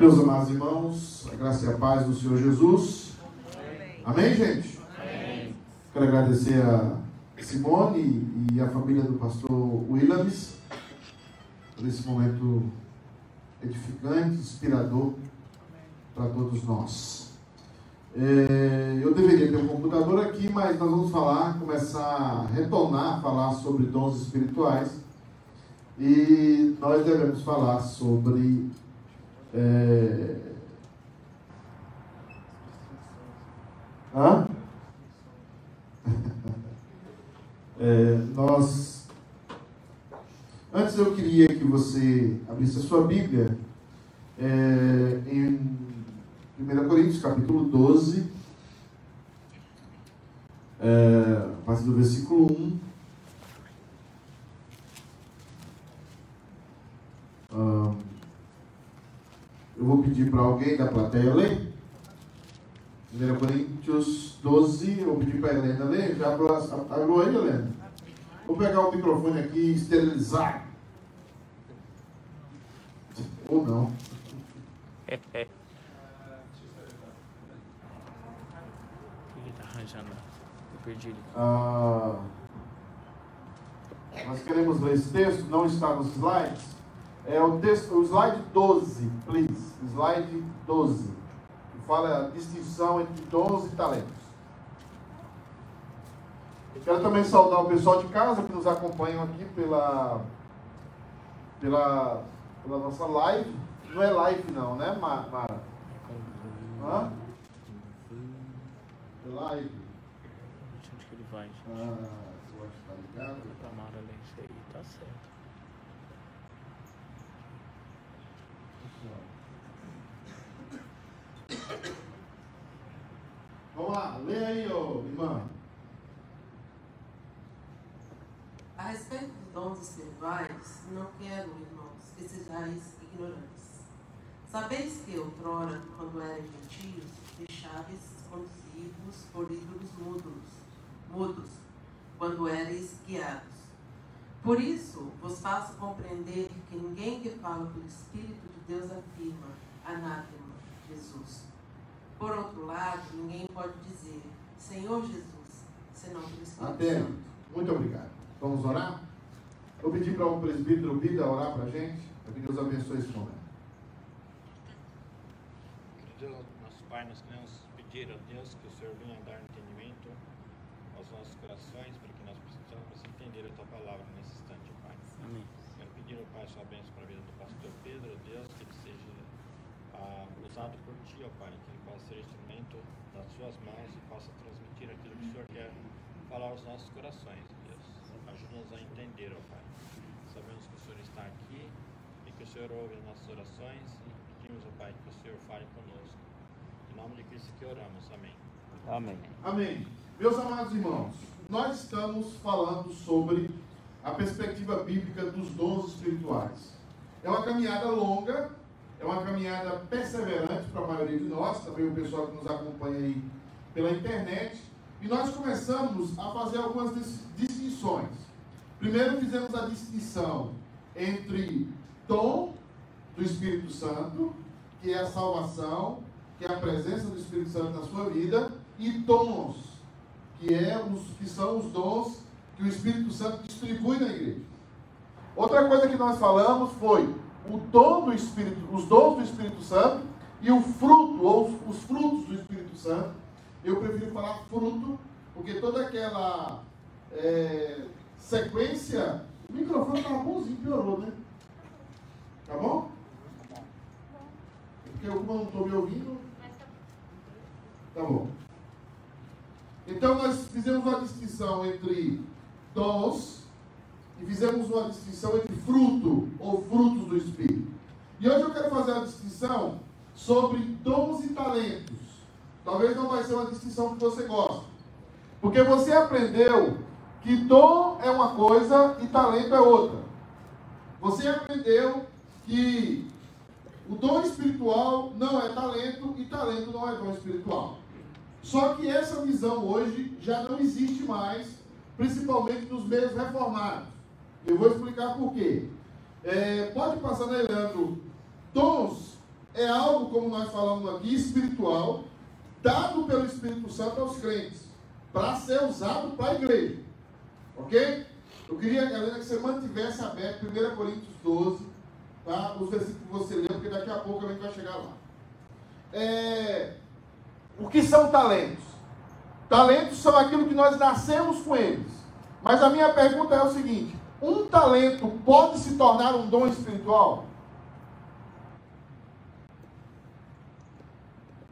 Meus amados irmãos, a graça e a paz do Senhor Jesus. Amém, Amém gente? Amém. Quero agradecer a Simone e a família do pastor Williams por esse momento edificante, inspirador para todos nós. É, eu deveria ter um computador aqui, mas nós vamos falar, começar a retornar a falar sobre dons espirituais. E nós devemos falar sobre é... Hã? É, nós. Antes eu queria que você abrisse a sua Bíblia é, em 1 Coríntios, capítulo 12, é, a partir do versículo 1. Ah, eu vou pedir para alguém da plateia ler. 1 Coríntios 12, eu vou pedir para a Helena ler. Já abriu aí, Helena? Vou pegar o microfone aqui e esterilizar. Ou não. Ele. Ah, nós queremos ler esse texto, não está nos slides. É o, texto, o slide 12, please. Slide 12. Que fala a distinção entre dons e talentos. Eu quero também saudar o pessoal de casa que nos acompanham aqui pela, pela, pela nossa live. Não é live não, né, Mara? Hã? É live. Onde que ele vai, gente? Ah, eu acho que tá ligado. Pra Mara isso aí, tá certo. Vamos lá, lê aí, ô, irmã. A respeito dos dons não quero, irmãos, que sejais ignorantes. Sabeis que outrora, quando eram gentios, deixáveis conduzidos por ídolos mudos, mudos, quando eres guiados. Por isso, vos faço compreender que ninguém que fala pelo Espírito de Deus afirma, anátema, Jesus. Por outro lado, ninguém pode dizer, Senhor Jesus, senão pelo Espírito Até. Santo. Muito obrigado. Vamos orar? Vou pedir para o presbítero Bida orar para a gente, para que Deus abençoe esse momento. Deus, nosso Pai, nós queremos pedir a Deus que o Senhor venha dar entendimento aos nossos corações para que nós possamos entender a Tua palavra nesse instante, Pai. Amém. Quero pedir ao Pai sua bênção para a vida do pastor Pedro, Deus, que ele seja usado por Ti, ó Pai, que ele possa ser instrumento das Suas mãos e possa transmitir aquilo que o Senhor quer falar aos nossos corações, Deus. Ajuda-nos a entender, ó Pai. Sabemos que o Senhor está aqui e que o Senhor ouve as nossas orações e pedimos, ó Pai, que o Senhor fale conosco. Em nome de Cristo que oramos. Amém. Amém. Amém. Meus amados irmãos, nós estamos falando sobre a perspectiva bíblica dos dons espirituais. É uma caminhada longa, é uma caminhada perseverante para a maioria de nós, também o pessoal que nos acompanha aí pela internet. E nós começamos a fazer algumas dis- distinções. Primeiro fizemos a distinção entre dom do Espírito Santo, que é a salvação, que é a presença do Espírito Santo na sua vida, e dons, que, é os, que são os dons que o Espírito Santo distribui na igreja. Outra coisa que nós falamos foi o dom do Espírito, os dons do Espírito Santo e o fruto, ou os, os frutos do Espírito Santo. Eu prefiro falar fruto, porque toda aquela é, sequência. O microfone estava bonzinho, piorou, né? Tá bom? Porque eu, não estou me ouvindo. Tá bom. Então nós fizemos uma distinção entre dons e fizemos uma distinção entre fruto ou frutos do Espírito. E hoje eu quero fazer a distinção sobre dons e talentos. Talvez não vai ser uma distinção que você gosta. Porque você aprendeu que dom é uma coisa e talento é outra. Você aprendeu que o dom espiritual não é talento e talento não é dom espiritual. Só que essa visão hoje já não existe mais, principalmente nos meios reformados. Eu vou explicar por quê. É, pode passar, né, Leandro? Dons é algo, como nós falamos aqui, espiritual, dado pelo Espírito Santo aos crentes, para ser usado para a igreja. Ok? Eu queria, Helena, que você mantivesse aberto 1 Coríntios 12, tá? os versículos que você leu, porque daqui a pouco a gente vai chegar lá. É... O que são talentos? Talentos são aquilo que nós nascemos com eles. Mas a minha pergunta é o seguinte: um talento pode se tornar um dom espiritual?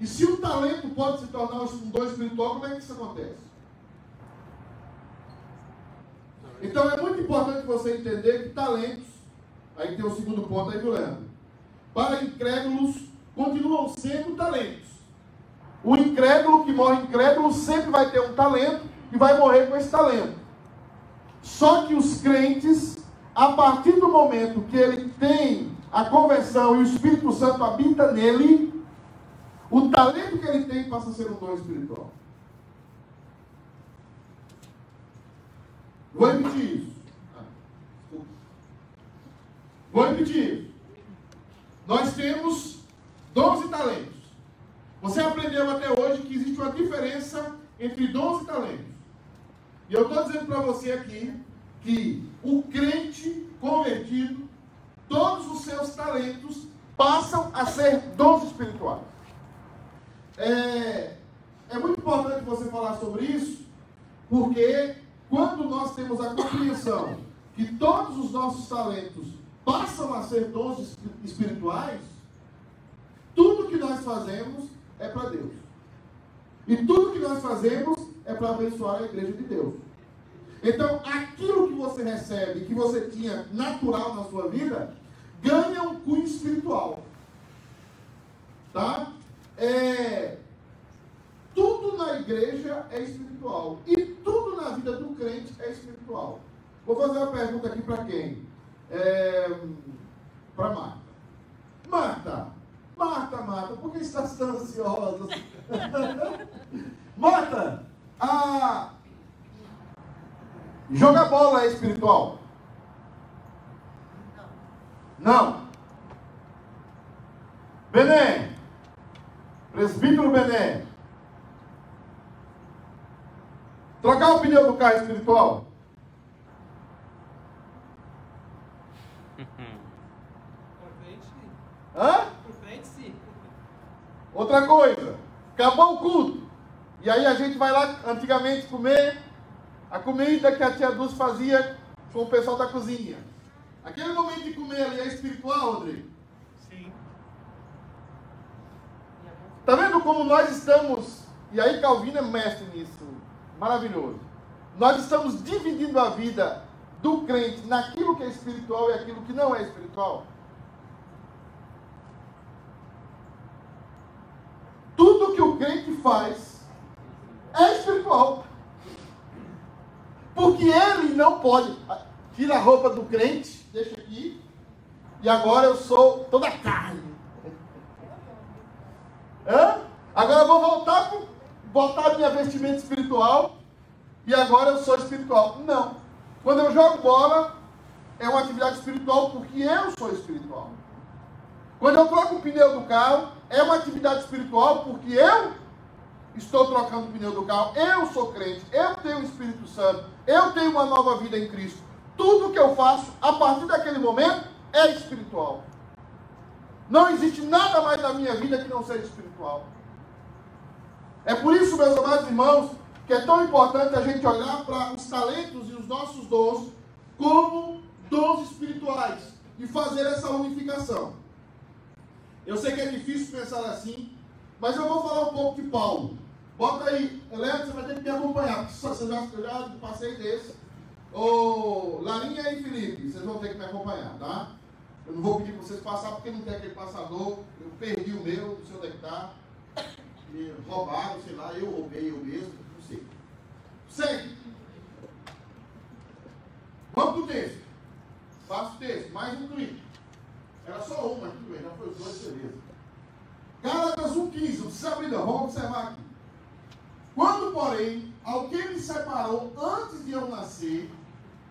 E se um talento pode se tornar um dom espiritual, como é que isso acontece? Então é muito importante você entender que talentos, aí tem o segundo ponto aí do Leandro, para incrédulos continuam sendo talentos. O incrédulo que morre incrédulo sempre vai ter um talento e vai morrer com esse talento. Só que os crentes, a partir do momento que ele tem a conversão e o Espírito Santo habita nele, o talento que ele tem passa a ser um dom espiritual. Vou repetir isso. Vou repetir. Nós temos dons e talentos. Você aprendeu até hoje que existe uma diferença entre dons e talentos. E eu estou dizendo para você aqui que o crente convertido, todos os seus talentos passam a ser dons espirituais. É, é muito importante você falar sobre isso, porque quando nós temos a compreensão que todos os nossos talentos passam a ser dons espirituais, tudo que nós fazemos é para Deus. E tudo que nós fazemos é para abençoar a igreja de Deus. Então, aquilo que você recebe, que você tinha natural na sua vida, ganha um cunho espiritual. Tá? É, tudo na igreja é espiritual. E tudo na vida do crente é espiritual. Vou fazer uma pergunta aqui para quem? É, para Marta. Marta, Marta, Marta, por que está tão ansiosa? Marta, a... jogar bola é espiritual? Não. Bené, presbítero Bené, Trocar o pneu do carro espiritual? Hã? Outra coisa, acabou o culto. E aí a gente vai lá antigamente comer a comida que a tia Dulce fazia com o pessoal da cozinha. Aquele momento de comer ali é espiritual, Rodrigo? Sim. Está vendo como nós estamos? E aí Calvino é mestre nisso maravilhoso. Nós estamos dividindo a vida do crente naquilo que é espiritual e aquilo que não é espiritual. Tudo que o crente faz é espiritual. Porque ele não pode. Tira a roupa do crente, deixa aqui, e agora eu sou toda carne. Hã? Agora eu vou voltar para botar minha vestimenta espiritual e agora eu sou espiritual. Não. Quando eu jogo bola, é uma atividade espiritual porque eu sou espiritual. Quando eu troco o pneu do carro, é uma atividade espiritual porque eu estou trocando o pneu do carro. Eu sou crente, eu tenho o Espírito Santo, eu tenho uma nova vida em Cristo. Tudo que eu faço a partir daquele momento é espiritual. Não existe nada mais na minha vida que não seja espiritual. É por isso, meus amados irmãos, que é tão importante a gente olhar para os talentos e os nossos dons como dons espirituais e fazer essa unificação. Eu sei que é difícil pensar assim, mas eu vou falar um pouco de Paulo. Bota aí, Helena, você vai ter que me acompanhar, porque você já, eu já passei desse. Ô, Larinha e Felipe, vocês vão ter que me acompanhar, tá? Eu não vou pedir para vocês passar porque não tem aquele passador. Eu perdi o meu, não sei onde é que está me roubaram, sei lá, eu roubei eu mesmo, não sei. Segue. Vamos para o texto. Faço o texto, mais um tweet. Era só uma, tudo bem, já foi os dois, beleza. Gálatas 1,15, não precisa abrir não, vamos observar aqui. Quando, porém, alguém me separou antes de eu nascer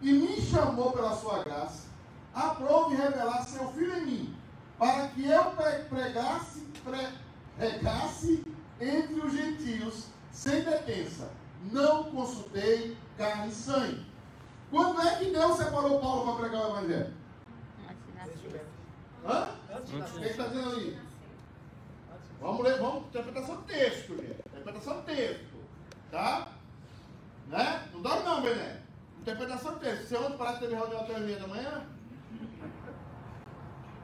e me chamou pela sua graça, aprove revelar seu filho em mim. para que eu pregasse, pregasse entre os gentios sem detença. Não consultei carne e sangue. Quando é que Deus separou Paulo para pregar o Evangelho? Hã? O que está dizendo ali? Vamos ler, vamos, interpretação texto, gente. Interpretação texto. Tá? Né? Não dorme não, Bené. Interpretação texto. Você ontem parece que teve reunião até meia da manhã?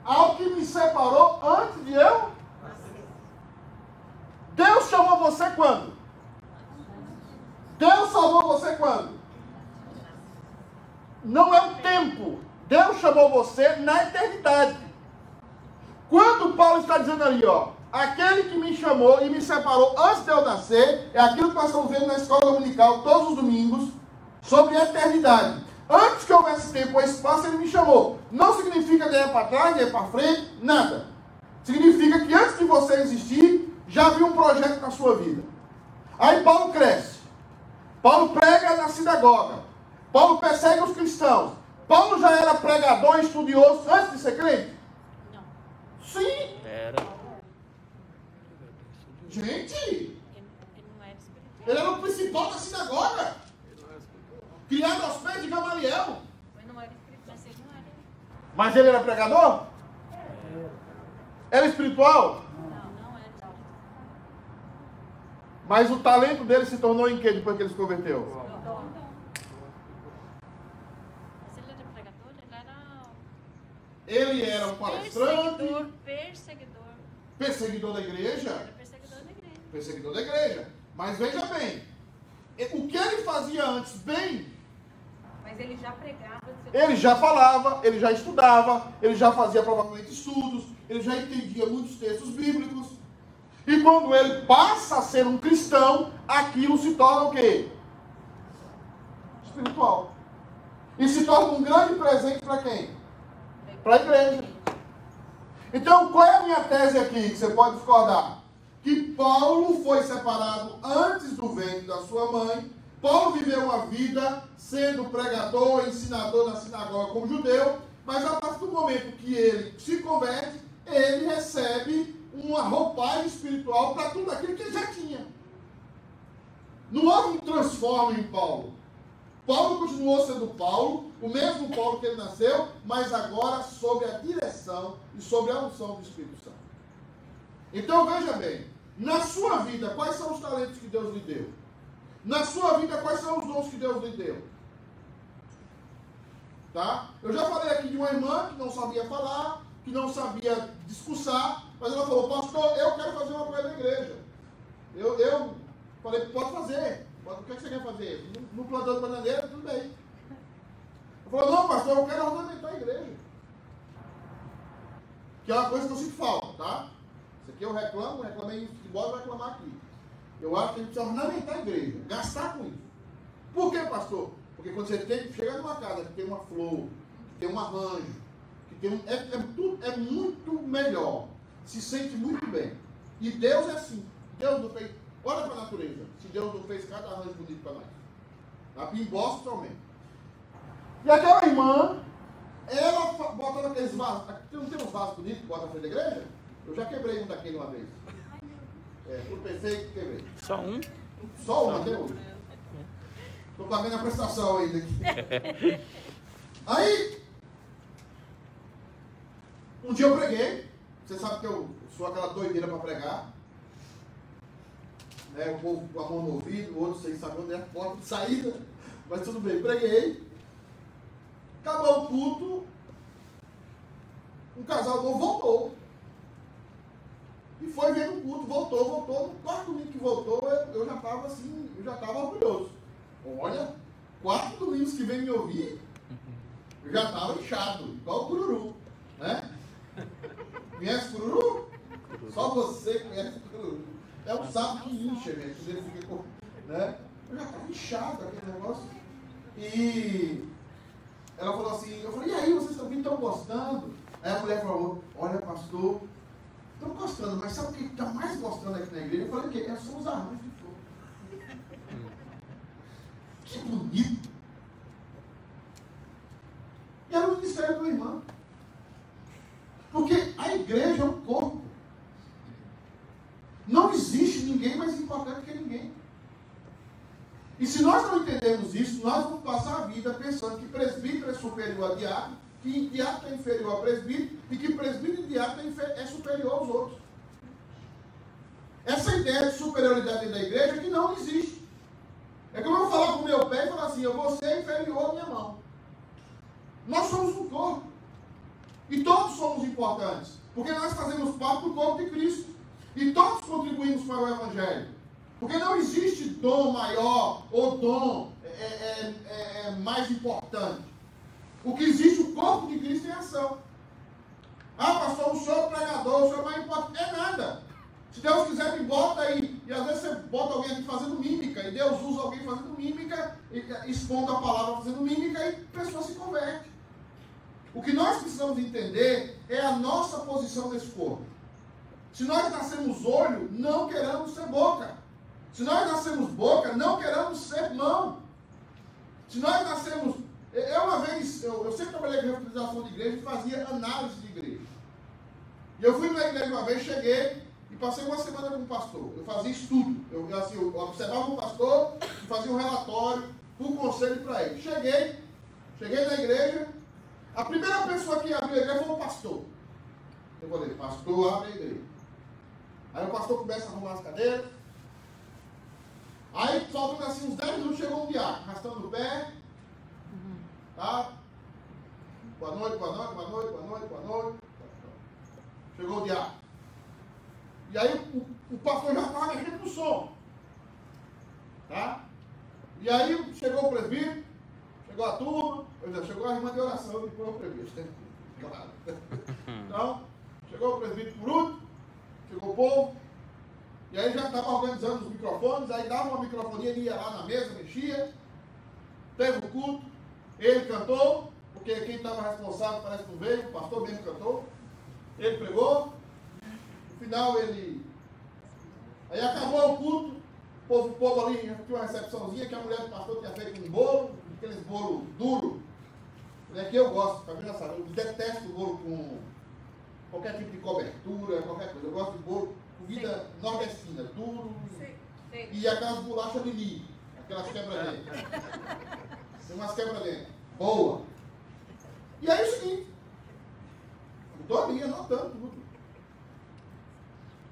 Ao que me separou antes de eu? Deus chamou você quando? Deus salvou você quando? Não é o tempo. Deus chamou você na eternidade. Quando Paulo está dizendo ali, ó, aquele que me chamou e me separou antes de eu nascer, é aquilo que nós estamos vendo na escola dominical todos os domingos, sobre a eternidade. Antes que houvesse tempo ou espaço, ele me chamou. Não significa que é para trás, é para frente, nada. Significa que antes de você existir, já havia um projeto na sua vida. Aí Paulo cresce. Paulo prega na sinagoga. Paulo persegue os cristãos. Paulo já era pregador e estudioso antes de ser crente? Não. Sim. Era. Gente, ele era o principal da sinagoga. Criado aos pés de Gamaliel. Mas ele era pregador? Era espiritual? Não, não era. Mas o talento dele se tornou em quê depois que ele se converteu? Ele era um palestrante. Perseguidor, perseguidor. Perseguidor da igreja? Era perseguidor da igreja. Perseguidor da igreja. Mas veja bem, o que ele fazia antes bem. Mas ele já pregava. Ele já falava, ele já estudava, ele já fazia provavelmente estudos, ele já entendia muitos textos bíblicos. E quando ele passa a ser um cristão, aquilo se torna o quê? Espiritual. E se torna um grande presente para quem? Para a igreja. Então, qual é a minha tese aqui que você pode discordar? Que Paulo foi separado antes do ventre da sua mãe. Paulo viveu uma vida sendo pregador, ensinador na sinagoga como judeu, mas a partir do momento que ele se converte, ele recebe uma roupagem espiritual para tudo aquilo que ele já tinha. Não houve um transforme em Paulo. Paulo continuou sendo Paulo, o mesmo Paulo que ele nasceu, mas agora sob a direção e sob a unção do Espírito Santo. Então veja bem, na sua vida, quais são os talentos que Deus lhe deu? Na sua vida, quais são os dons que Deus lhe deu? Tá? Eu já falei aqui de uma irmã que não sabia falar, que não sabia discursar, mas ela falou, pastor, eu quero fazer uma coisa na igreja. Eu, eu falei, pode fazer. O que, é que você quer fazer? No, no plantão de bananeira, tudo bem. Ele falou, não, pastor, eu quero ornamentar a igreja. Que é uma coisa que eu sinto falta, tá? Isso aqui eu reclamo, reclamei em futebol, vou reclamar aqui. Eu acho que a gente precisa ornamentar a igreja, gastar com isso. Por que, pastor? Porque quando você tem, chega numa casa que tem uma flor, que tem um arranjo, que tem um. É, é, tudo, é muito melhor. Se sente muito bem. E Deus é assim. Deus não fez Olha para a natureza. Se Deus não fez cada arranjo bonito para nós. A pimbó somente. E aquela irmã, ela bota naqueles vasos. Não tem uns vasos bonitos que bota na frente da igreja? Eu já quebrei um daquele uma vez. É, eu pensei que quebrei. Só um? Só um até hoje. Estou pagando a prestação ainda aqui. Aí, um dia eu preguei. Você sabe que eu sou aquela doideira para pregar né, o povo com a mão no ouvido, o outro sem saber onde é a porta de saída, mas tudo bem, preguei. Acabou o culto, um casal novo voltou. E foi vendo o culto, voltou, voltou. No quarto domingo que voltou, eu, eu já estava assim, eu já estava orgulhoso. Olha, quatro domingos que vem me ouvir, eu já estava inchado, igual o cururu. Né? Conhece cururu? Só você conhece cururu. É um sapo que incha, gente. Ele fica com. Né? Eu já estava inchado aquele negócio. E ela falou assim, eu falei, e aí, vocês vindo, estão gostando? Aí a mulher falou, olha pastor, estão gostando, mas sabe o que está mais gostando aqui na igreja? Eu falei, o quê? É só os arranjos de flor. que bonito! E era o ministério do irmão. Porque a igreja é um corpo. Não existe ninguém mais importante que ninguém. E se nós não entendemos isso, nós vamos passar a vida pensando que presbítero é superior a diácono, que diácono é inferior a presbítero e que presbítero e diácono é superior aos outros. Essa ideia de superioridade da igreja que não existe. É como eu falar com o meu pé e falar assim, eu vou ser inferior à minha mão. Nós somos um corpo. E todos somos importantes. Porque nós fazemos parte do corpo de Cristo. E todos contribuímos para o Evangelho. Porque não existe dom maior ou dom é, é, é, é mais importante. O que existe, o corpo de Cristo em ação. Ah, pastor, o senhor é pregador, o senhor é mais importante. É nada. Se Deus quiser, me bota aí. E às vezes você bota alguém aqui fazendo mímica. E Deus usa alguém fazendo mímica, expondo a palavra fazendo mímica, e a pessoa se converte. O que nós precisamos entender é a nossa posição nesse corpo. Se nós nascemos olho, não queremos ser boca. Se nós nascemos boca, não queremos ser mão. Se nós nascemos. Eu, uma vez, eu, eu sempre trabalhei com reutilização de igreja e fazia análise de igreja. E eu fui na igreja uma vez, cheguei e passei uma semana com o pastor. Eu fazia estudo. Eu, assim, eu observava o pastor e fazia um relatório, um conselho para ele. Cheguei, cheguei na igreja. A primeira pessoa que abriu a igreja foi o pastor. Eu falei, pastor, abre a igreja. Aí o pastor começa a arrumar as cadeiras. Aí, faltando assim uns 10 minutos, chegou um diácono, arrastando o pé. Tá? Boa noite, boa noite, boa noite, boa noite, boa noite. Chegou o diácono. E aí o, o pastor já estava mexendo no som. Tá? E aí chegou o presbítero, chegou a turma, chegou a irmã de oração, depois o presbítero. Claro. Então, chegou o presbítero por último, chegou o povo, e aí já estava organizando os microfones, aí dava uma microfonia, ele ia lá na mesa, mexia, teve o culto, ele cantou, porque quem estava responsável parece que não veio, o pastor mesmo cantou, ele pregou, no final ele. Aí acabou o culto, o povo, o povo ali tinha uma recepçãozinha que a mulher do pastor tinha feito um bolo, aqueles bolo duro. É que eu gosto, para mim sabe, eu detesto bolo com qualquer tipo de cobertura, qualquer coisa. Eu gosto de bolo, comida Sim. nordestina, duro. Sim. Sim. E aquelas bolachas mini, aquelas quebra dentro. Tem umas quebra dentro. Boa. E aí é o seguinte. Estou ali anotando tudo.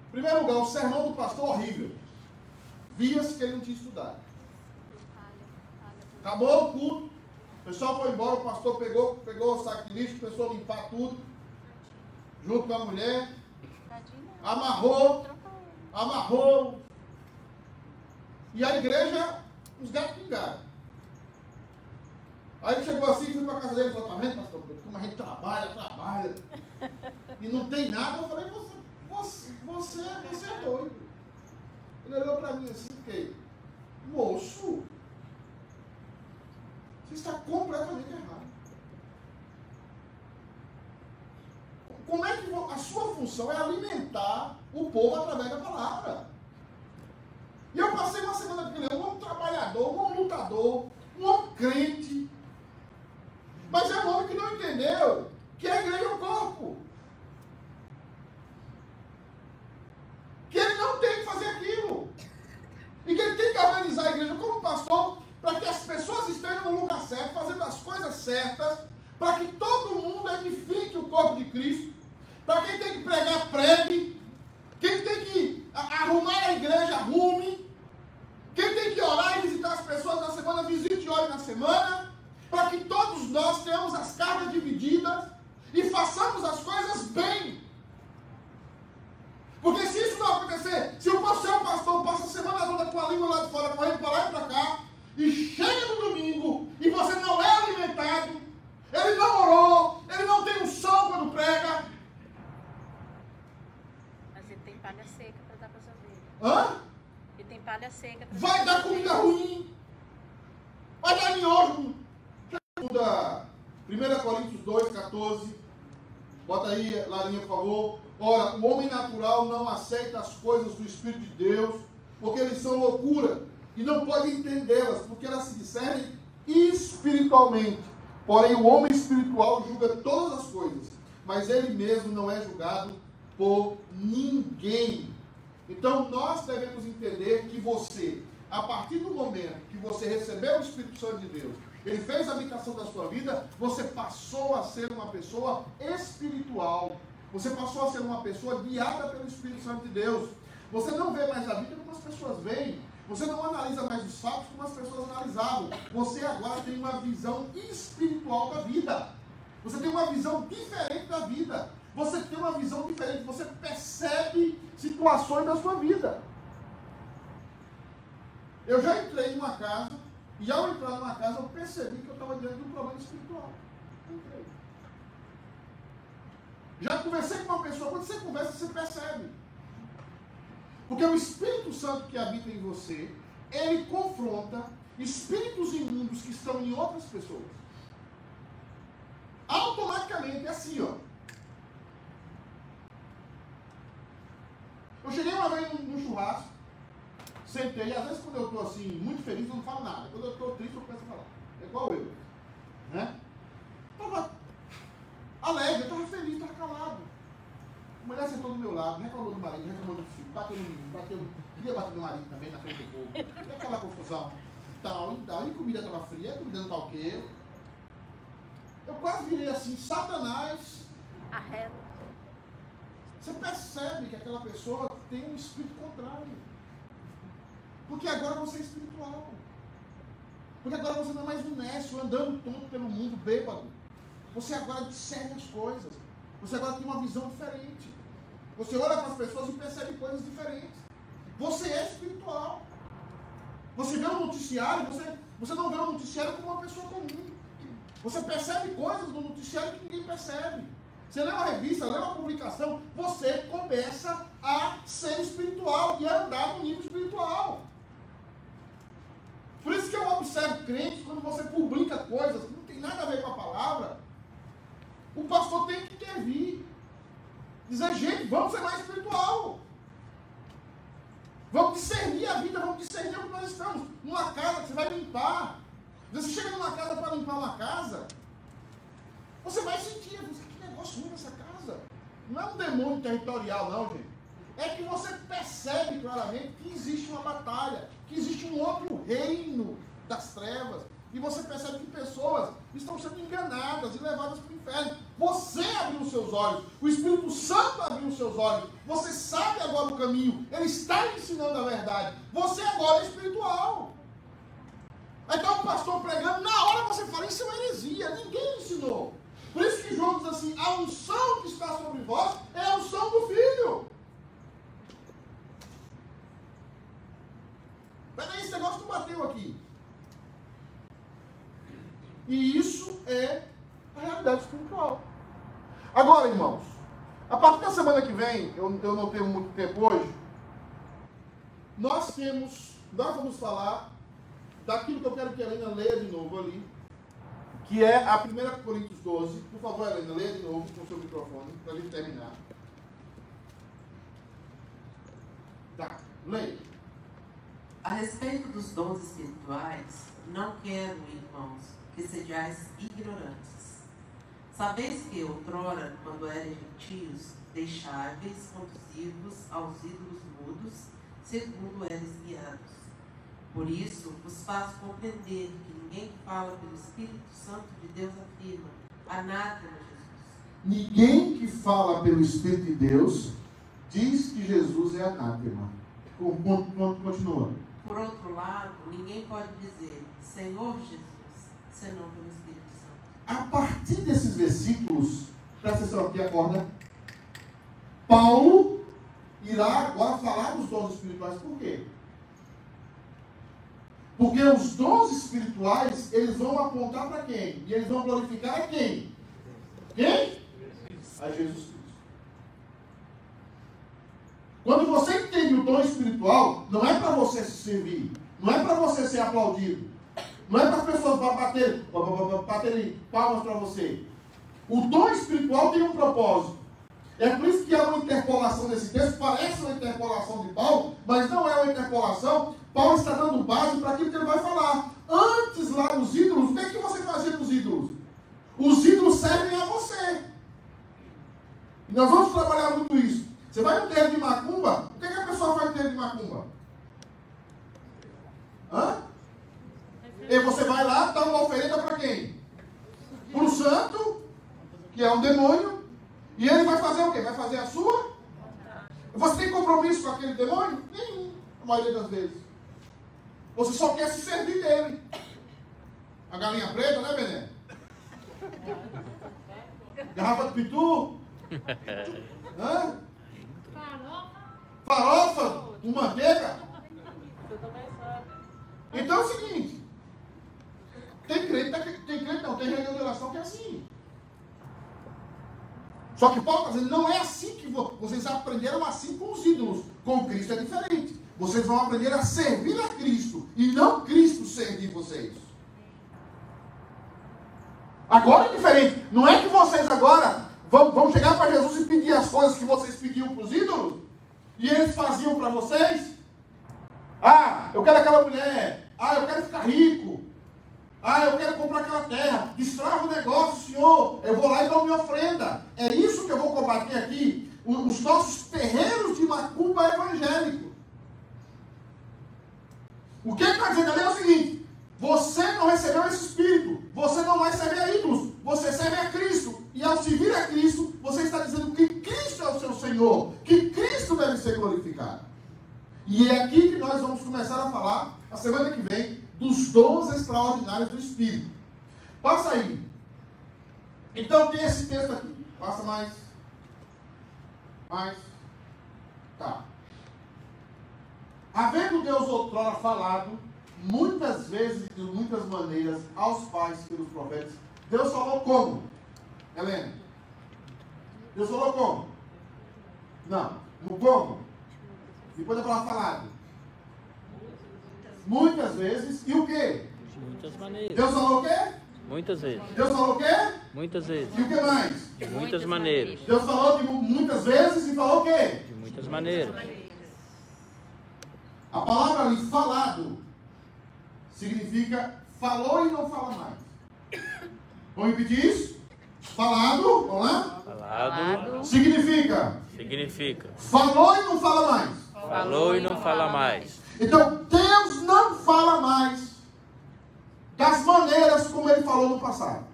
Em primeiro lugar, o sermão do pastor horrível. Via-se que ele não tinha estudado. Acabou o culto. O pessoal foi embora, o pastor pegou, pegou o saco de lixo, começou a limpar tudo junto com a mulher, amarrou, amarrou. E a igreja, os gatos pingaram. Aí chegou assim, fui para casa dele e falou, tá vendo, pastor? Como a gente trabalha, trabalha. E não tem nada, eu falei, você, você, você, você é doido. Ele olhou para mim assim, fiquei, moço, você está completamente errado. Como é que a sua função é alimentar o povo através da palavra? E eu passei uma semana com ele, um homem trabalhador, um homem lutador, um homem crente. Mas é um homem que não entendeu que a igreja é o corpo. Que ele não tem que fazer aquilo. E que ele tem que organizar a igreja como pastor para que as pessoas estejam no lugar certo, fazendo as coisas certas, para que todo mundo edifique o corpo de Cristo para quem tem que pregar, pregue. Quem tem que arrumar a igreja, arrume. Quem tem que orar e visitar as pessoas na semana, visite e ore na semana. Para que todos nós tenhamos as cargas divididas e façamos as coisas bem. Porque se isso não acontecer, se o seu pastor passa a semana toda com a língua lá de fora, correndo para lá e para cá, e chega no domingo e você não é alimentado, ele não orou, ele não tem um som quando prega, palha seca para dar para as ovelhas. Hã? E tem palha seca Vai dar comida ruim. Vai dar miojo. Segunda, 1 Coríntios 2, 14. Bota aí, Larinha, por favor. Ora, o homem natural não aceita as coisas do Espírito de Deus, porque eles são loucura, e não pode entendê-las, porque elas se discernem espiritualmente. Porém, o homem espiritual julga todas as coisas, mas ele mesmo não é julgado por ninguém. Então nós devemos entender que você, a partir do momento que você recebeu o Espírito Santo de Deus, ele fez a habitação da sua vida, você passou a ser uma pessoa espiritual. Você passou a ser uma pessoa guiada pelo Espírito Santo de Deus. Você não vê mais a vida como as pessoas veem. Você não analisa mais os fatos como as pessoas analisavam. Você agora tem uma visão espiritual da vida. Você tem uma visão diferente da vida. Você tem uma visão diferente. Você percebe situações da sua vida. Eu já entrei em uma casa e ao entrar numa casa eu percebi que eu estava diante de um problema espiritual. Entrei. Já conversei com uma pessoa, quando você conversa, você percebe. Porque o Espírito Santo que habita em você, ele confronta espíritos imundos que estão em outras pessoas. Automaticamente, é assim, ó. Eu cheguei uma vez num, churrasco, sentei, e às vezes quando eu estou assim, muito feliz, eu não falo nada. Quando eu estou triste, eu começo a falar. É igual eu. Né? Estava alegre, eu feliz, estava calado. A mulher sentou do meu lado, reclamou do marido, reclamou do filho, bateu no menino, bateu, queria bater no marido também, na frente do povo. E aquela confusão. Tal, e tal, e comida estava fria, comida não está o quê? Eu quase virei assim, Satanás. Arreta. Você percebe que aquela pessoa tem um espírito contrário. Porque agora você é espiritual. Porque agora você não é mais um nécio, andando tonto pelo mundo, bêbado. Você agora discerne as coisas. Você agora tem uma visão diferente. Você olha para as pessoas e percebe coisas diferentes. Você é espiritual. Você vê um noticiário, você, você não vê um noticiário como uma pessoa comum. Você percebe coisas no noticiário que ninguém percebe. Você lê uma revista, lê uma publicação, você começa a ser espiritual e a andar no nível espiritual. Por isso que eu observo crentes, quando você publica coisas que não tem nada a ver com a palavra, o pastor tem que intervir. Dizer, gente, vamos ser mais espiritual. Vamos discernir a vida, vamos discernir onde nós estamos. Numa casa que você vai limpar. Você chega numa casa para limpar uma casa, você vai sentir, ruim nessa casa. Não é um demônio territorial, não, gente. É que você percebe claramente que existe uma batalha, que existe um outro reino das trevas. E você percebe que pessoas estão sendo enganadas e levadas para o inferno. Você abriu os seus olhos, o Espírito Santo abriu os seus olhos. Você sabe agora o caminho, ele está ensinando a verdade. Você agora é espiritual. Então o pastor pregando, na hora você fala, isso é uma heresia, ninguém ensinou. Por isso que João diz assim, a unção que está sobre vós é a unção do Filho. Peraí, esse negócio não bateu aqui. E isso é a realidade espiritual. Agora, irmãos, a partir da semana que vem, eu, eu não tenho muito tempo hoje, nós temos, nós vamos falar daquilo que eu quero que a Helena leia de novo ali, que é a 1 Coríntios 12. Por favor, Helena, leia de novo com o seu microfone, para a gente terminar. Tá, leia. A respeito dos dons espirituais, não quero, irmãos, que sejais ignorantes. Sabeis que outrora, quando eram gentios, deixáveis conduzir-vos aos ídolos mudos, segundo eres guiados. Por isso, vos faço compreender que ninguém que fala pelo Espírito Santo de Deus afirma, anátema Jesus. Ninguém que fala pelo Espírito de Deus diz que Jesus é anátema. Con- con- con- Continua. Por outro lado, ninguém pode dizer, Senhor Jesus, senão pelo Espírito Santo. A partir desses versículos, presta atenção aqui, acorda. Paulo irá agora falar dos dons espirituais. Por quê? Porque os dons espirituais, eles vão apontar para quem? E eles vão glorificar a quem? Quem? A Jesus Cristo. Quando você entende o dom espiritual, não é para você se servir, não é para você ser aplaudido, não é para as pessoas baterem bater palmas para você. O dom espiritual tem um propósito. É por isso que há uma interpolação nesse texto, parece uma interpolação de Paulo, mas não é uma interpolação. Paulo está dando base para aquilo que ele vai falar. Antes, lá nos ídolos, o que é que você fazia com os ídolos? Os ídolos servem a você. terreiro de macumba, o que, que a pessoa faz no terreiro de macumba? Hã? E você vai lá, dá uma oferenda para quem? Para o santo, que é um demônio, e ele vai fazer o quê? Vai fazer a sua? Você tem compromisso com aquele demônio? Nenhum, a maioria das vezes. Você só quer se servir dele. A galinha preta, né, Bené? Garrafa de pitu? Hã? Farofa? Com manteiga? Então é o seguinte. Tem crente, tem crente não, tem reunião de oração que é assim. Só que Paulo está dizendo, não é assim que vocês aprenderam assim com os ídolos. Com Cristo é diferente. Vocês vão aprender a servir a Cristo e não Cristo servir vocês. Agora é diferente. Não é que vocês agora vão, vão chegar para Jesus e pedir as coisas que vocês pediam para os ídolos e eles faziam para vocês. Ah, eu quero aquela mulher. Ah, eu quero ficar rico. Ah, eu quero comprar aquela terra. Destrava o negócio, Senhor. Eu vou lá e dou minha ofrenda. É isso que eu vou combater aqui. Os nossos terreiros de macumba evangélico. O que está dizendo ali é o seguinte: você não recebeu esse espírito, você não vai servir a ídolos, você serve a Cristo. E ao servir a Cristo, você está dizendo que Cristo é o seu Senhor, que Cristo deve ser glorificado. E é aqui que nós vamos começar a falar, a semana que vem, dos dons extraordinários do Espírito. Passa aí. Então tem esse texto aqui. Passa mais. Mais. Tá. Havendo Deus outrora falado, muitas vezes e de muitas maneiras, aos pais pelos profetas, Deus falou como? Helena? Deus falou como? Não. No como? Depois da palavra falado. Muitas vezes. E o quê? De muitas maneiras. Deus falou o quê? Muitas vezes. Deus falou o quê? Muitas vezes. E o que mais? De muitas maneiras. Deus falou de muitas vezes e falou o quê? De muitas maneiras. A palavra ali, falado, significa falou e não fala mais. Vamos repetir isso? Falado, vamos lá? Falado Significa significa falou e não fala mais. falou e não fala mais. Então, não fala mais das maneiras como ele falou no passado.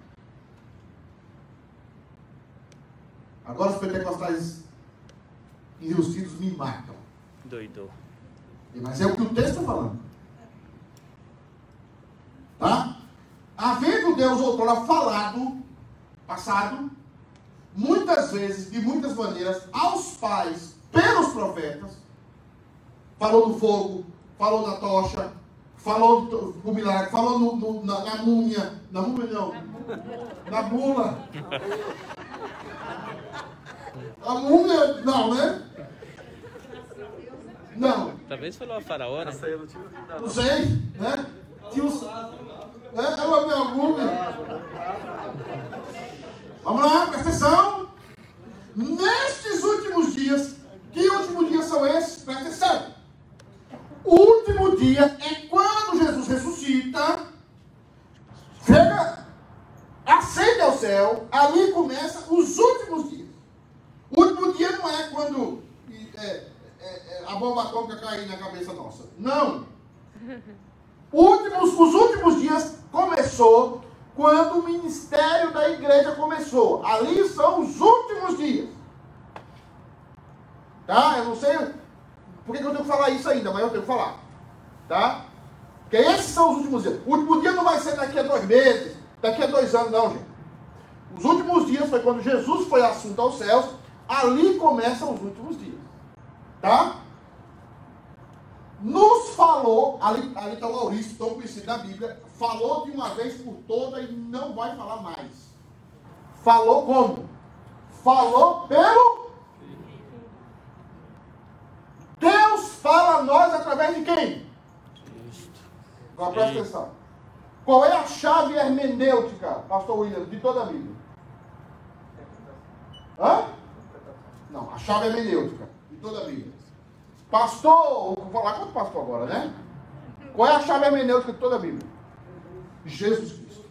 Agora os pentecostais enrustidos me matam. Doido. Mas é o que o texto está falando. Tá? Havendo Deus outrora falado, passado, muitas vezes, de muitas maneiras, aos pais, pelos profetas, falou do fogo, falou da tocha, falou do, do milagre, falou no, no, na, na múmia, na múmia não, na mula. A múmia, não, né? Não. Talvez falou a faraó, né? Não sei, né? Tinha os... É, é uma minha múmia. Vamos lá, presta atenção. Nestes últimos dias, que últimos dias são esses? Presta atenção. O último dia é quando Jesus ressuscita, chega, ascende ao céu, ali começa os últimos dias. O último dia não é quando é, é, é, a bomba atômica cair na cabeça nossa. Não. Últimos, os últimos dias começou quando o ministério da igreja começou. Ali são os últimos dias. Tá? Eu não sei por que eu tenho que falar isso ainda, mas eu tenho que falar. Tá? Porque esses são os últimos dias. O último dia não vai ser daqui a dois meses, daqui a dois anos, não, gente. Os últimos dias foi quando Jesus foi assunto aos céus. Ali começam os últimos dias. Tá? Nos falou, ali, ali está o Maurício, tão conhecido da Bíblia, falou de uma vez por toda e não vai falar mais. Falou como? Falou pelo. Deus fala a nós através de quem? Agora presta atenção. Qual é a chave hermenêutica, Pastor William, de toda a Bíblia? Hã? Não, a chave hermenêutica de toda a Bíblia. Pastor, vou falar com o pastor agora, né? Qual é a chave hermenêutica de toda a Bíblia? Jesus Cristo.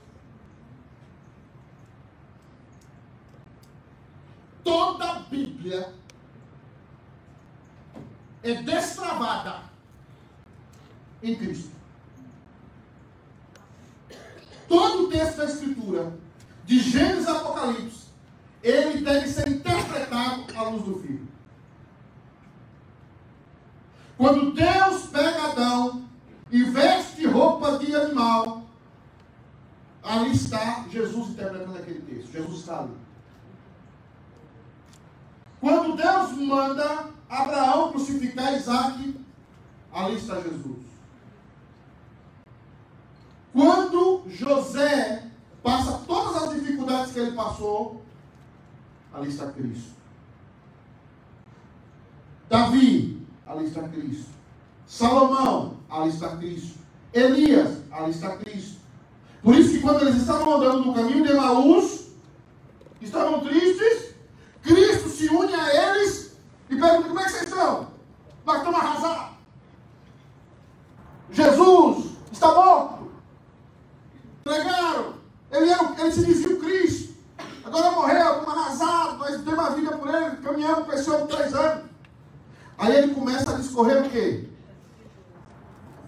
Toda a Bíblia é destravada em Cristo. Todo o texto da Escritura, de Gênesis a Apocalipse, ele deve ser interpretado à luz do Filho. Quando Deus pega Adão e veste roupa de animal, ali está Jesus interpretando aquele texto. Jesus está ali. Quando Deus manda Abraão crucificar Isaac, ali está Jesus. Quando José passa todas as dificuldades que ele passou, ali está Cristo. Davi, ali está Cristo. Salomão, ali está Cristo. Elias, ali está Cristo. Por isso que quando eles estavam andando no caminho de Emaús, estavam tristes, Cristo se une a eles e pergunta, como é que vocês estão? Nós estamos arrasados. Jesus está morto. Pregaram. Ele, era, ele se dizia o Cristo. Agora morreu, estamos arrasados, nós demos a vida por ele, caminhamos com esse homem três anos. Aí ele começa a discorrer o quê?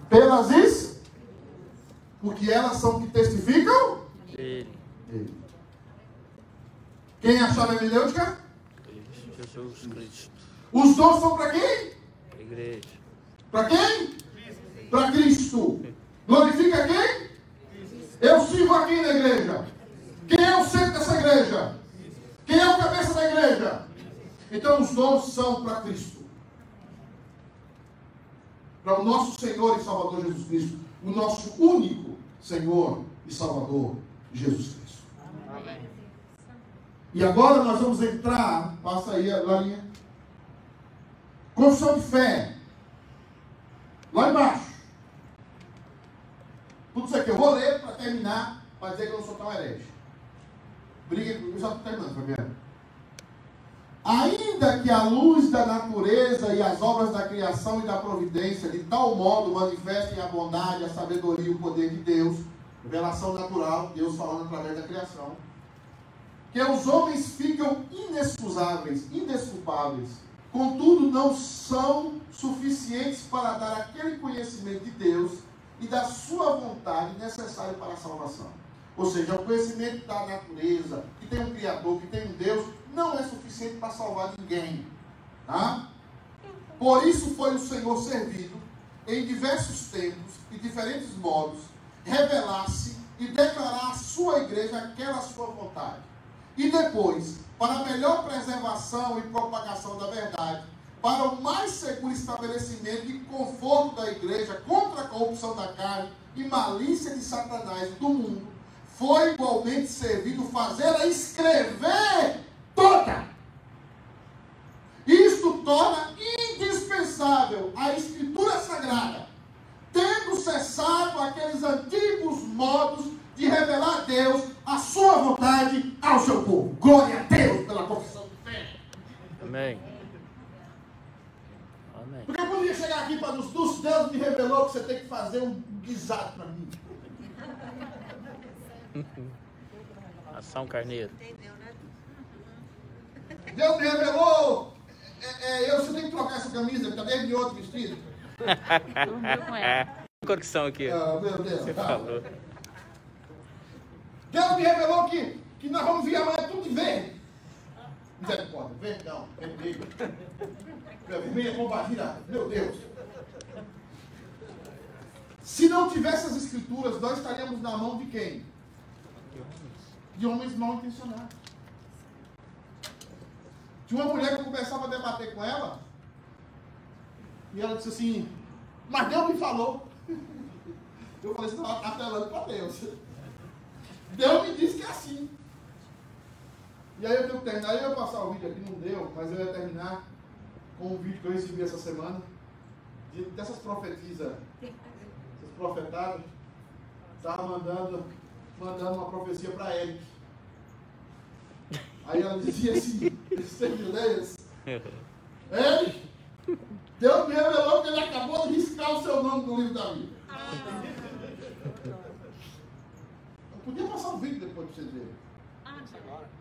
Pelas is, porque elas são que testificam Ele. Quem é a hermenêutica? Jesus Cristo. Os dons são para quem? Igreja. Para quem? Para Cristo. Glorifica quem? Eu sirvo aqui na igreja. Quem é o centro dessa igreja? Quem é o cabeça da igreja? Então os dons são para Cristo. Para o nosso Senhor e Salvador Jesus Cristo. O nosso único Senhor e Salvador Jesus Cristo. E agora nós vamos entrar, passa aí a linha. Confissão de fé. Lá embaixo. Tudo isso aqui eu vou ler para terminar, para dizer que eu não sou tão herege. Briga comigo, já estou terminando, Fabiano. Ainda que a luz da natureza e as obras da criação e da providência de tal modo manifestem a bondade, a sabedoria e o poder de Deus, revelação natural, Deus falando através da criação, que os homens ficam inexcusáveis, indesculpáveis, contudo não são suficientes para dar aquele conhecimento de Deus e da sua vontade necessário para a salvação. Ou seja, o conhecimento da natureza, que tem um Criador, que tem um Deus, não é suficiente para salvar ninguém. Tá? Por isso foi o Senhor servido, em diversos tempos e diferentes modos, revelar-se e declarar à sua igreja aquela sua vontade. E depois, para a melhor preservação e propagação da verdade, para o mais seguro estabelecimento e conforto da igreja contra a corrupção da carne e malícia de Satanás do mundo, foi igualmente servido fazer-a escrever toda. Isto torna indispensável a Escritura Sagrada, tendo cessado aqueles antigos modos de revelar a Deus a sua vontade ao seu povo. Glória a Deus pela confissão de fé. Amém. Amém. Porque eu podia chegar aqui para nos dos Deus me revelou que você tem que fazer um guisado para mim. Ação Carneiro. Né? Deus me revelou. É, é, eu, você tem que trocar essa camisa, que está dentro de outro vestido. Com ela. Conexão aqui. Ah, meu Deus. Você tá. falou. Deus me revelou que, que nós vamos vir amanhã tudo de verde. Misericórdia, verde não, é combatina, meu Deus. Se não tivesse as escrituras, nós estaríamos na mão de quem? De homens mal intencionados. Tinha uma mulher que eu começava a debater com ela, e ela disse assim, mas Deus me falou. Eu falei, você está apelando para Deus. Deus me disse que é assim. E aí eu tenho que terminar, eu ia passar o vídeo aqui, não deu, mas eu ia terminar com um vídeo que eu recebi essa semana, de, dessas profetisas, essas profetadas, estava mandando, mandando uma profecia para Eric. Aí ela dizia assim, Estevileias, Eric, Deus me revelou que ele acabou de riscar o seu nome do livro da vida. Podia passar um vídeo depois de vocês verem. Ah,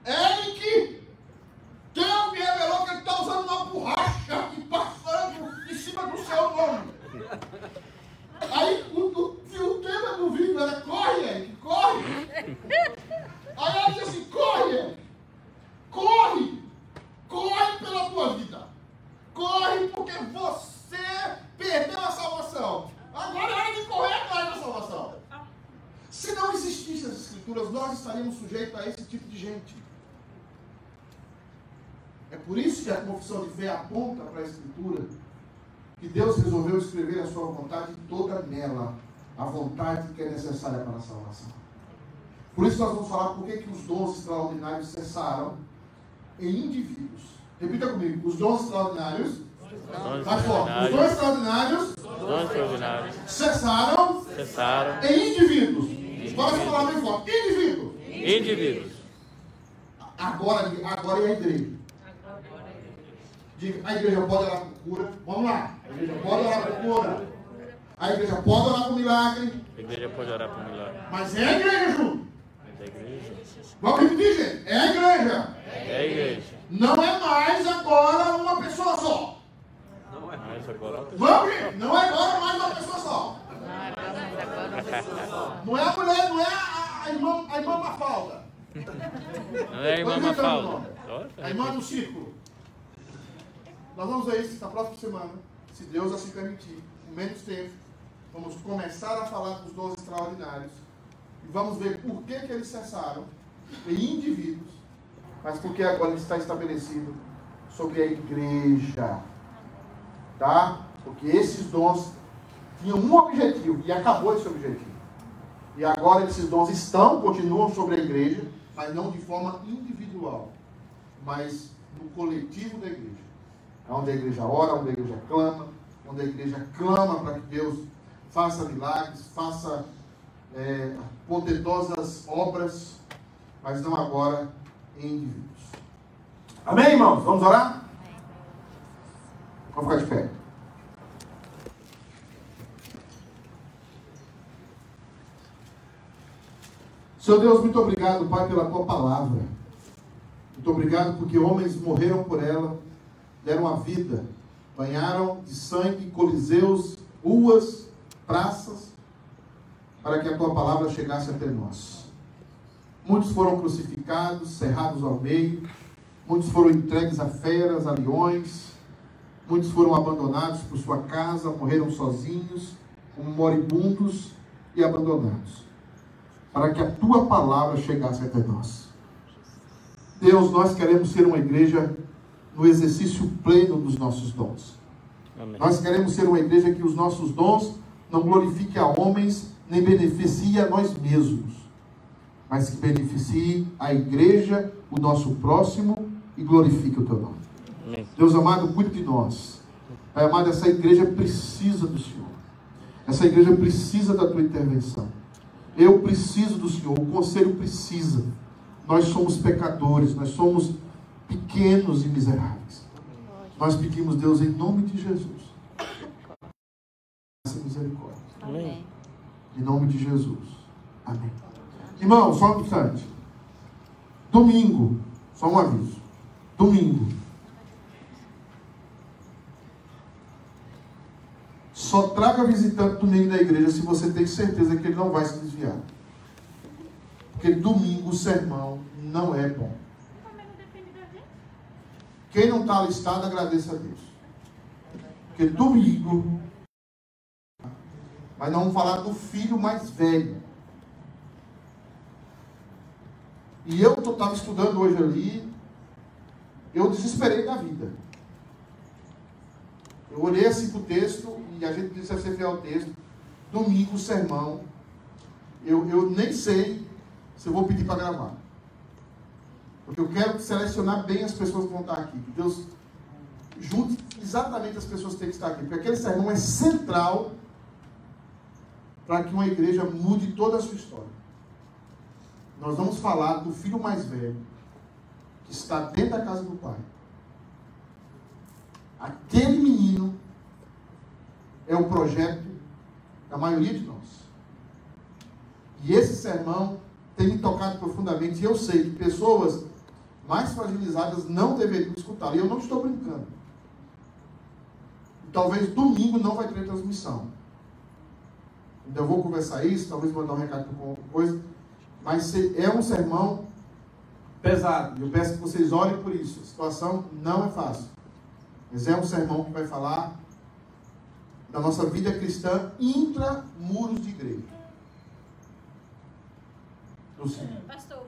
é. Eric! Deus me revelou que ele está usando uma borracha e passando em cima do seu nome. Aí o, o, o tema do vídeo era corre, Eric, corre! Aí ela disse assim, corre, Eric! Corre! Corre pela tua vida! Corre porque você perdeu a salvação! Agora é hora de correr atrás da salvação! Existissem as escrituras, nós estaríamos sujeitos a esse tipo de gente. É por isso que a confissão de fé aponta para a escritura que Deus resolveu escrever a sua vontade toda nela, a vontade que é necessária para a salvação. Por isso nós vamos falar por que, que os dons extraordinários cessaram em indivíduos. Repita comigo, os dons extraordinários. Mais forte. Os extraordinários. Dons extraordinários. Cessaram. Cessaram. Em indivíduos. Bora falar bem forte. Indivíduos. Indivíduos. Agora, agora é a igreja. Diga, a igreja pode orar por cura. Vamos lá. A igreja pode orar por cura. A igreja pode orar por milagre. A igreja pode orar por milagre. Mas é a igreja junto. Mas a igreja. Vamos repetir, gente. É a igreja. É a igreja. Não é mais agora uma pessoa só. Mas agora. Vamos, gente. Não é agora mais uma pessoa só. Não é a mulher, não é a, a irmã, a irmã Mafalda. Não é a irmã Mafalda. A irmã do círculo. Nós vamos ver isso na próxima semana, se Deus assim permitir. Com menos tempo, vamos começar a falar dos dons extraordinários. E vamos ver por que, que eles cessaram em indivíduos, mas porque agora está estabelecido sobre a igreja. Tá? Porque esses dons tinham um objetivo e acabou esse objetivo. E agora esses dons estão, continuam sobre a igreja, mas não de forma individual, mas no coletivo da igreja. É onde a igreja ora, onde a igreja clama, onde a igreja clama para que Deus faça milagres, faça é, potentosas obras, mas não agora em indivíduos. Amém, irmãos? Vamos orar? Vamos ficar de pé. Senhor Deus, muito obrigado, Pai, pela tua palavra. Muito obrigado porque homens morreram por ela, deram a vida, banharam de sangue coliseus, ruas, praças, para que a tua palavra chegasse até nós. Muitos foram crucificados, cerrados ao meio, muitos foram entregues a feras, a leões, muitos foram abandonados por sua casa, morreram sozinhos, como moribundos e abandonados, para que a tua palavra chegasse até nós. Deus, nós queremos ser uma igreja no exercício pleno dos nossos dons. Amém. Nós queremos ser uma igreja que os nossos dons não glorifiquem a homens, nem beneficie a nós mesmos, mas que beneficie a igreja, o nosso próximo e glorifique o teu nome. Amém. Deus amado, cuide de nós. Pai amado, essa igreja precisa do Senhor. Essa igreja precisa da tua intervenção. Eu preciso do Senhor, o conselho precisa. Nós somos pecadores, nós somos pequenos e miseráveis. Nós pedimos, Deus, em nome de Jesus. Essa misericórdia. Amém. Em nome de Jesus. Amém. Irmão, só um instante. Domingo, só um aviso. Domingo. Só traga visitante domingo na igreja se você tem certeza que ele não vai se desviar. Porque domingo o sermão não é bom. Quem não está listado, agradeça a Deus. Porque domingo mas nós vamos falar do filho mais velho. E eu estava estudando hoje ali, eu desesperei da vida. Eu olhei assim para o texto, e a gente precisa ser fiel ao texto. Domingo, sermão. Eu, eu nem sei se eu vou pedir para gravar. Porque eu quero selecionar bem as pessoas que vão estar aqui. Que Deus junte exatamente as pessoas que têm que estar aqui. Porque aquele sermão é central para que uma igreja mude toda a sua história. Nós vamos falar do filho mais velho, que está dentro da casa do pai. Aquele menino é o projeto da maioria de nós. E esse sermão tem me tocado profundamente, e eu sei que pessoas mais fragilizadas não deveriam escutá-lo. E eu não estou brincando. Talvez domingo não vai ter transmissão. Então eu vou conversar isso, talvez mandar um recado com coisa. Mas é um sermão pesado. Eu peço que vocês orem por isso. A situação não é fácil. Mas é um sermão que vai falar da nossa vida cristã intra muros de igreja. Pastor,